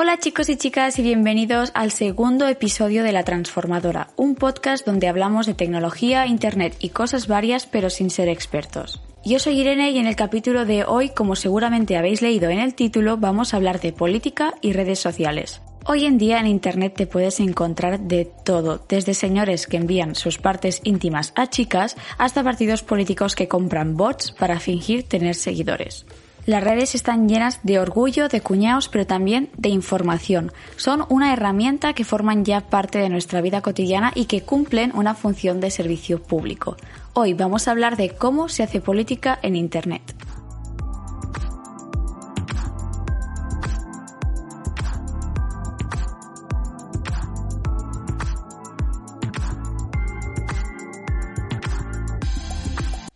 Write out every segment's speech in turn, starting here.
Hola chicos y chicas y bienvenidos al segundo episodio de La Transformadora, un podcast donde hablamos de tecnología, internet y cosas varias pero sin ser expertos. Yo soy Irene y en el capítulo de hoy, como seguramente habéis leído en el título, vamos a hablar de política y redes sociales. Hoy en día en Internet te puedes encontrar de todo, desde señores que envían sus partes íntimas a chicas hasta partidos políticos que compran bots para fingir tener seguidores. Las redes están llenas de orgullo, de cuñados, pero también de información. Son una herramienta que forman ya parte de nuestra vida cotidiana y que cumplen una función de servicio público. Hoy vamos a hablar de cómo se hace política en Internet.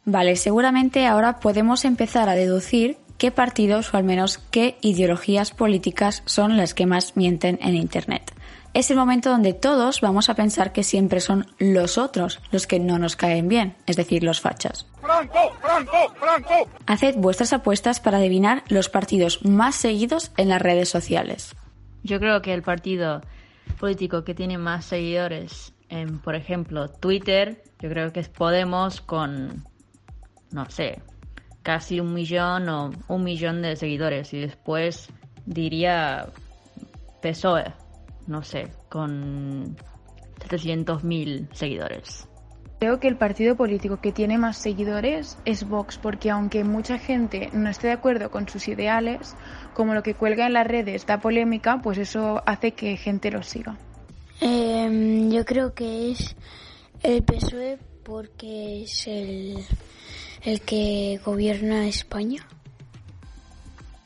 Vale, seguramente ahora podemos empezar a deducir qué partidos o al menos qué ideologías políticas son las que más mienten en Internet. Es el momento donde todos vamos a pensar que siempre son los otros los que no nos caen bien, es decir, los fachas. Franco, Franco, Franco. Haced vuestras apuestas para adivinar los partidos más seguidos en las redes sociales. Yo creo que el partido político que tiene más seguidores en, por ejemplo, Twitter, yo creo que es Podemos con, no sé, casi un millón o un millón de seguidores. Y después diría PSOE, no sé, con 700.000 seguidores. Creo que el partido político que tiene más seguidores es Vox, porque aunque mucha gente no esté de acuerdo con sus ideales, como lo que cuelga en las redes da polémica, pues eso hace que gente lo siga. Em, yo creo que es el PSOE porque es el, el que gobierna España.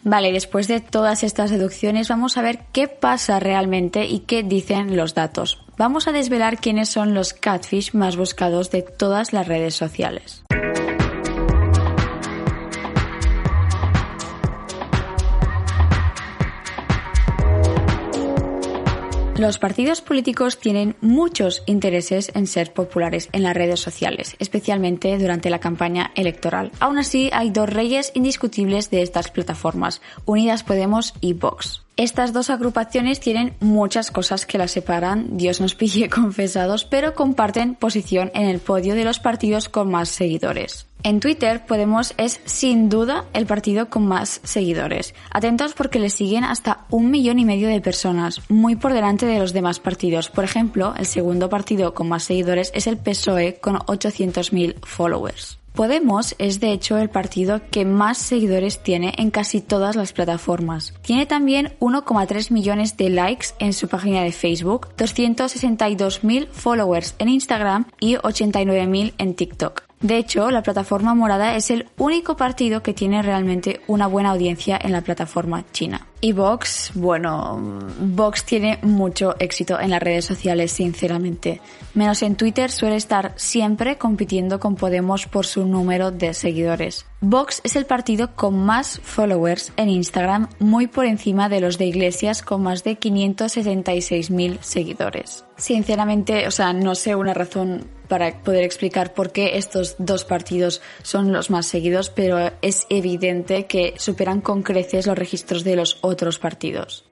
Vale, después de todas estas deducciones vamos a ver qué pasa realmente y qué dicen los datos. Vamos a desvelar quiénes son los catfish más buscados de todas las redes sociales. Los partidos políticos tienen muchos intereses en ser populares en las redes sociales, especialmente durante la campaña electoral. Aún así, hay dos reyes indiscutibles de estas plataformas, Unidas Podemos y Vox. Estas dos agrupaciones tienen muchas cosas que las separan, Dios nos pille confesados, pero comparten posición en el podio de los partidos con más seguidores. En Twitter, Podemos es sin duda el partido con más seguidores. Atentos porque le siguen hasta un millón y medio de personas, muy por delante de los demás partidos. Por ejemplo, el segundo partido con más seguidores es el PSOE con 800.000 followers. Podemos es de hecho el partido que más seguidores tiene en casi todas las plataformas. Tiene también 1,3 millones de likes en su página de Facebook, 262.000 followers en Instagram y 89.000 en TikTok. De hecho, la plataforma morada es el único partido que tiene realmente una buena audiencia en la plataforma china. Y Vox, bueno, Vox tiene mucho éxito en las redes sociales, sinceramente. Menos en Twitter suele estar siempre compitiendo con Podemos por su número de seguidores. Vox es el partido con más followers en Instagram, muy por encima de los de Iglesias con más de 576.000 seguidores. Sinceramente, o sea, no sé una razón para poder explicar por qué estos dos partidos son los más seguidos, pero es evidente que superan con creces los registros de los otros partidos.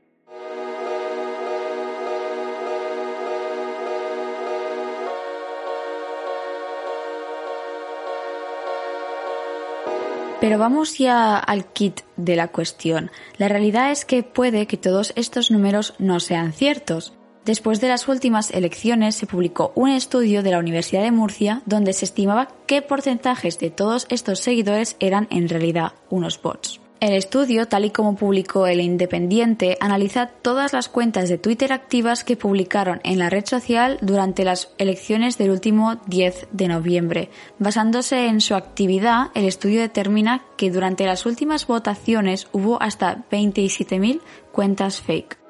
Pero vamos ya al kit de la cuestión. La realidad es que puede que todos estos números no sean ciertos. Después de las últimas elecciones se publicó un estudio de la Universidad de Murcia donde se estimaba qué porcentajes de todos estos seguidores eran en realidad unos bots. El estudio, tal y como publicó el Independiente, analiza todas las cuentas de Twitter activas que publicaron en la red social durante las elecciones del último 10 de noviembre. Basándose en su actividad, el estudio determina que durante las últimas votaciones hubo hasta 27.000 cuentas fake.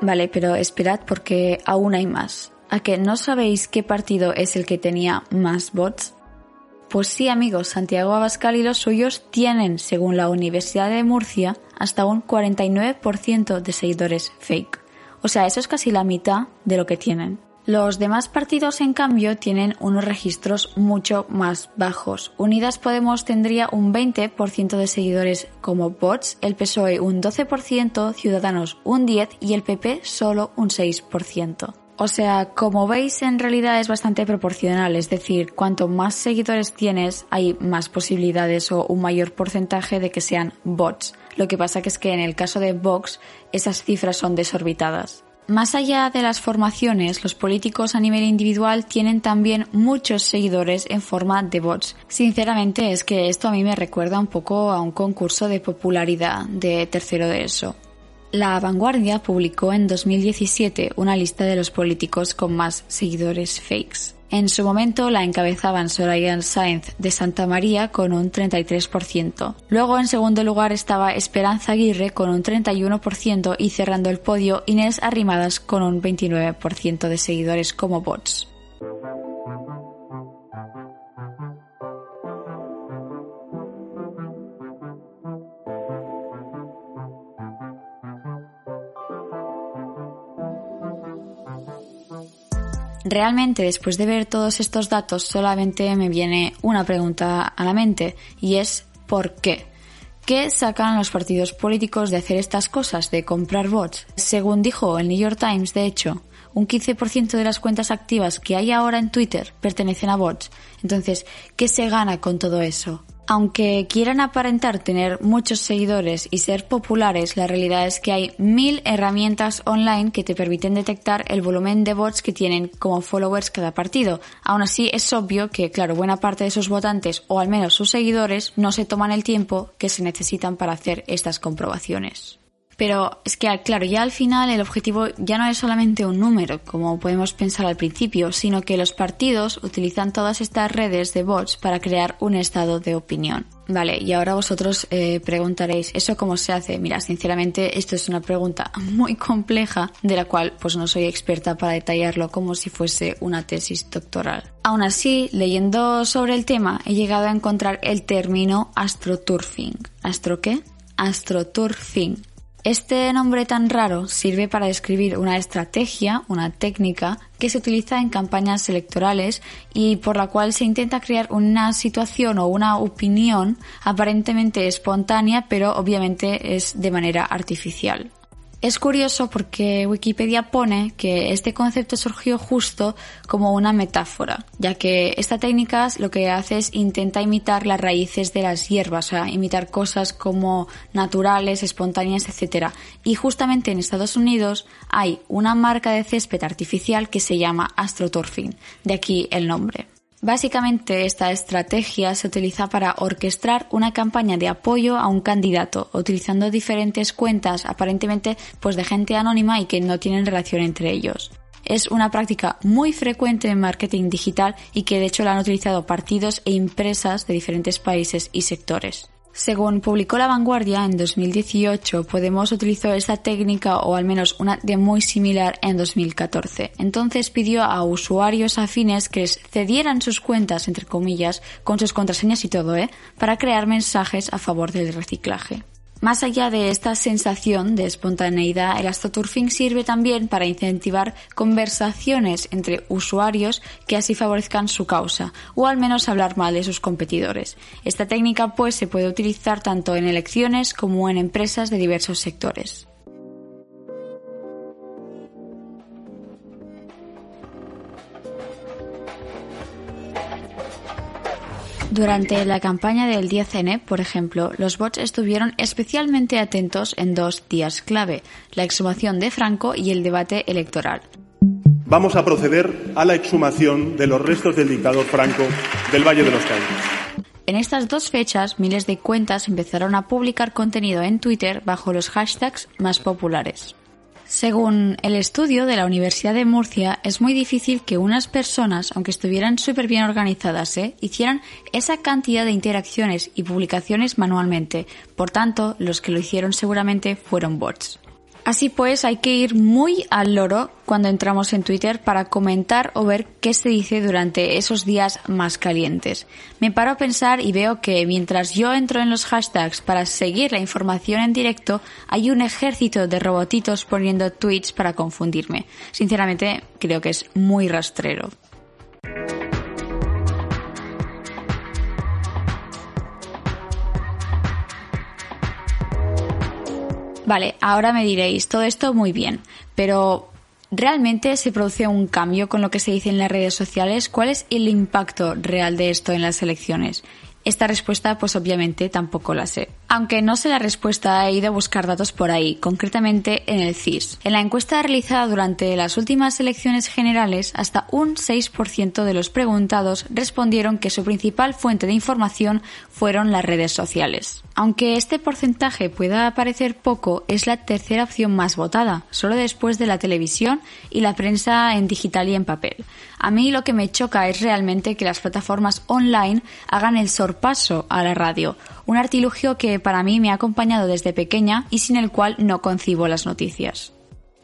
Vale, pero esperad porque aún hay más. ¿A que no sabéis qué partido es el que tenía más bots? Pues sí, amigos, Santiago Abascal y los suyos tienen, según la Universidad de Murcia, hasta un 49% de seguidores fake. O sea, eso es casi la mitad de lo que tienen. Los demás partidos, en cambio, tienen unos registros mucho más bajos. Unidas Podemos tendría un 20% de seguidores como bots, el PSOE un 12%, Ciudadanos un 10% y el PP solo un 6%. O sea, como veis, en realidad es bastante proporcional, es decir, cuanto más seguidores tienes, hay más posibilidades o un mayor porcentaje de que sean bots. Lo que pasa que es que en el caso de Vox, esas cifras son desorbitadas. Más allá de las formaciones, los políticos a nivel individual tienen también muchos seguidores en forma de bots. Sinceramente es que esto a mí me recuerda un poco a un concurso de popularidad de tercero de eso. La Vanguardia publicó en 2017 una lista de los políticos con más seguidores fakes. En su momento la encabezaban Soraya Sainz de Santa María con un 33%. Luego en segundo lugar estaba Esperanza Aguirre con un 31% y cerrando el podio Inés Arrimadas con un 29% de seguidores como bots. Realmente después de ver todos estos datos solamente me viene una pregunta a la mente y es ¿por qué? ¿Qué sacan los partidos políticos de hacer estas cosas, de comprar bots? Según dijo el New York Times, de hecho, un 15% de las cuentas activas que hay ahora en Twitter pertenecen a bots. Entonces, ¿qué se gana con todo eso? Aunque quieran aparentar tener muchos seguidores y ser populares, la realidad es que hay mil herramientas online que te permiten detectar el volumen de bots que tienen como followers cada partido. Aún así, es obvio que, claro, buena parte de esos votantes, o al menos sus seguidores, no se toman el tiempo que se necesitan para hacer estas comprobaciones. Pero es que, claro, ya al final el objetivo ya no es solamente un número, como podemos pensar al principio, sino que los partidos utilizan todas estas redes de bots para crear un estado de opinión. Vale, y ahora vosotros eh, preguntaréis, ¿eso cómo se hace? Mira, sinceramente, esto es una pregunta muy compleja, de la cual pues no soy experta para detallarlo como si fuese una tesis doctoral. Aún así, leyendo sobre el tema, he llegado a encontrar el término astroturfing. ¿Astro qué? Astroturfing este nombre tan raro sirve para describir una estrategia, una técnica que se utiliza en campañas electorales y por la cual se intenta crear una situación o una opinión aparentemente espontánea, pero obviamente es de manera artificial. Es curioso porque Wikipedia pone que este concepto surgió justo como una metáfora, ya que esta técnica lo que hace es intenta imitar las raíces de las hierbas, o sea, imitar cosas como naturales, espontáneas, etc. Y justamente en Estados Unidos hay una marca de césped artificial que se llama AstroTurfing, de aquí el nombre. Básicamente esta estrategia se utiliza para orquestar una campaña de apoyo a un candidato, utilizando diferentes cuentas aparentemente pues de gente anónima y que no tienen relación entre ellos. Es una práctica muy frecuente en marketing digital y que de hecho la han utilizado partidos e empresas de diferentes países y sectores. Según publicó La Vanguardia en 2018, Podemos utilizó esta técnica o al menos una de muy similar en 2014. Entonces pidió a usuarios afines que cedieran sus cuentas, entre comillas, con sus contraseñas y todo, ¿eh? para crear mensajes a favor del reciclaje. Más allá de esta sensación de espontaneidad, el astroturfing sirve también para incentivar conversaciones entre usuarios que así favorezcan su causa, o al menos hablar mal de sus competidores. Esta técnica pues se puede utilizar tanto en elecciones como en empresas de diversos sectores. Durante la campaña del 10N, por ejemplo, los bots estuvieron especialmente atentos en dos días clave, la exhumación de Franco y el debate electoral. vamos a proceder a la exhumación de los restos del dictador Franco del Valle de los Caídos. En estas dos fechas, miles de cuentas empezaron a publicar contenido en Twitter bajo los hashtags más populares. Según el estudio de la Universidad de Murcia, es muy difícil que unas personas, aunque estuvieran súper bien organizadas, ¿eh? hicieran esa cantidad de interacciones y publicaciones manualmente. Por tanto, los que lo hicieron seguramente fueron bots. Así pues, hay que ir muy al loro cuando entramos en Twitter para comentar o ver qué se dice durante esos días más calientes. Me paro a pensar y veo que mientras yo entro en los hashtags para seguir la información en directo, hay un ejército de robotitos poniendo tweets para confundirme. Sinceramente, creo que es muy rastrero. Vale, ahora me diréis, todo esto muy bien, pero ¿realmente se produce un cambio con lo que se dice en las redes sociales? ¿Cuál es el impacto real de esto en las elecciones? Esta respuesta, pues obviamente tampoco la sé. Aunque no sé la respuesta, he ido a buscar datos por ahí, concretamente en el CIS. En la encuesta realizada durante las últimas elecciones generales, hasta un 6% de los preguntados respondieron que su principal fuente de información fueron las redes sociales. Aunque este porcentaje pueda parecer poco, es la tercera opción más votada, solo después de la televisión y la prensa en digital y en papel. A mí lo que me choca es realmente que las plataformas online hagan el sorpaso a la radio, un artilugio que para mí me ha acompañado desde pequeña y sin el cual no concibo las noticias.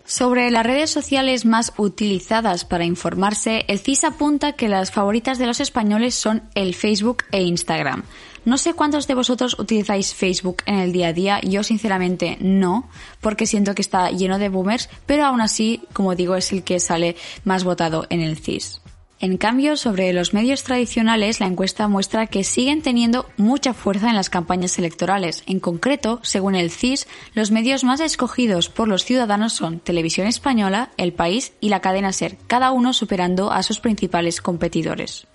Sobre las redes sociales más utilizadas para informarse, el CIS apunta que las favoritas de los españoles son el Facebook e Instagram. No sé cuántos de vosotros utilizáis Facebook en el día a día, yo sinceramente no, porque siento que está lleno de boomers, pero aún así, como digo, es el que sale más votado en el CIS. En cambio, sobre los medios tradicionales, la encuesta muestra que siguen teniendo mucha fuerza en las campañas electorales. En concreto, según el CIS, los medios más escogidos por los ciudadanos son Televisión Española, El País y la cadena Ser, cada uno superando a sus principales competidores.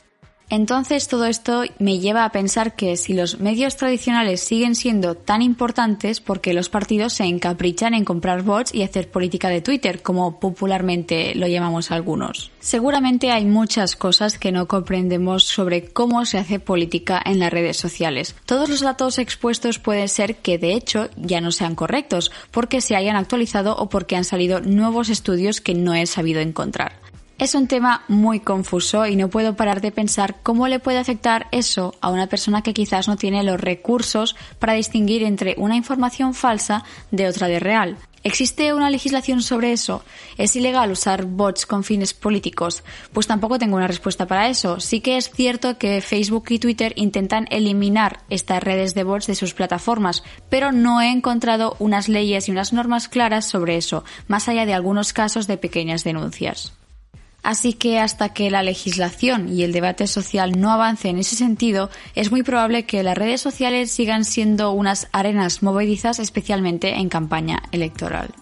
Entonces todo esto me lleva a pensar que si los medios tradicionales siguen siendo tan importantes, porque los partidos se encaprichan en comprar bots y hacer política de Twitter, como popularmente lo llamamos algunos? Seguramente hay muchas cosas que no comprendemos sobre cómo se hace política en las redes sociales. Todos los datos expuestos pueden ser que de hecho ya no sean correctos, porque se hayan actualizado o porque han salido nuevos estudios que no he sabido encontrar. Es un tema muy confuso y no puedo parar de pensar cómo le puede afectar eso a una persona que quizás no tiene los recursos para distinguir entre una información falsa de otra de real. ¿Existe una legislación sobre eso? ¿Es ilegal usar bots con fines políticos? Pues tampoco tengo una respuesta para eso. Sí que es cierto que Facebook y Twitter intentan eliminar estas redes de bots de sus plataformas, pero no he encontrado unas leyes y unas normas claras sobre eso, más allá de algunos casos de pequeñas denuncias. Así que hasta que la legislación y el debate social no avance en ese sentido, es muy probable que las redes sociales sigan siendo unas arenas movedizas, especialmente en campaña electoral.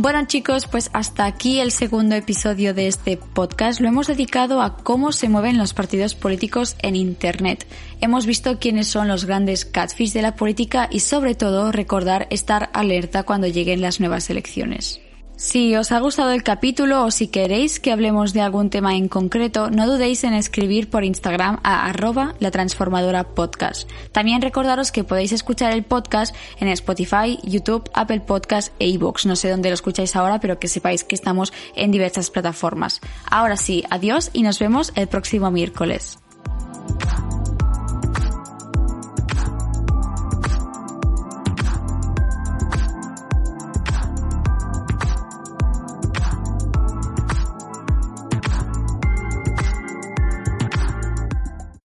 Bueno chicos, pues hasta aquí el segundo episodio de este podcast. Lo hemos dedicado a cómo se mueven los partidos políticos en Internet. Hemos visto quiénes son los grandes catfish de la política y sobre todo recordar estar alerta cuando lleguen las nuevas elecciones. Si os ha gustado el capítulo o si queréis que hablemos de algún tema en concreto, no dudéis en escribir por Instagram a arroba la transformadora podcast. También recordaros que podéis escuchar el podcast en Spotify, YouTube, Apple Podcast e iVoox. No sé dónde lo escucháis ahora, pero que sepáis que estamos en diversas plataformas. Ahora sí, adiós y nos vemos el próximo miércoles.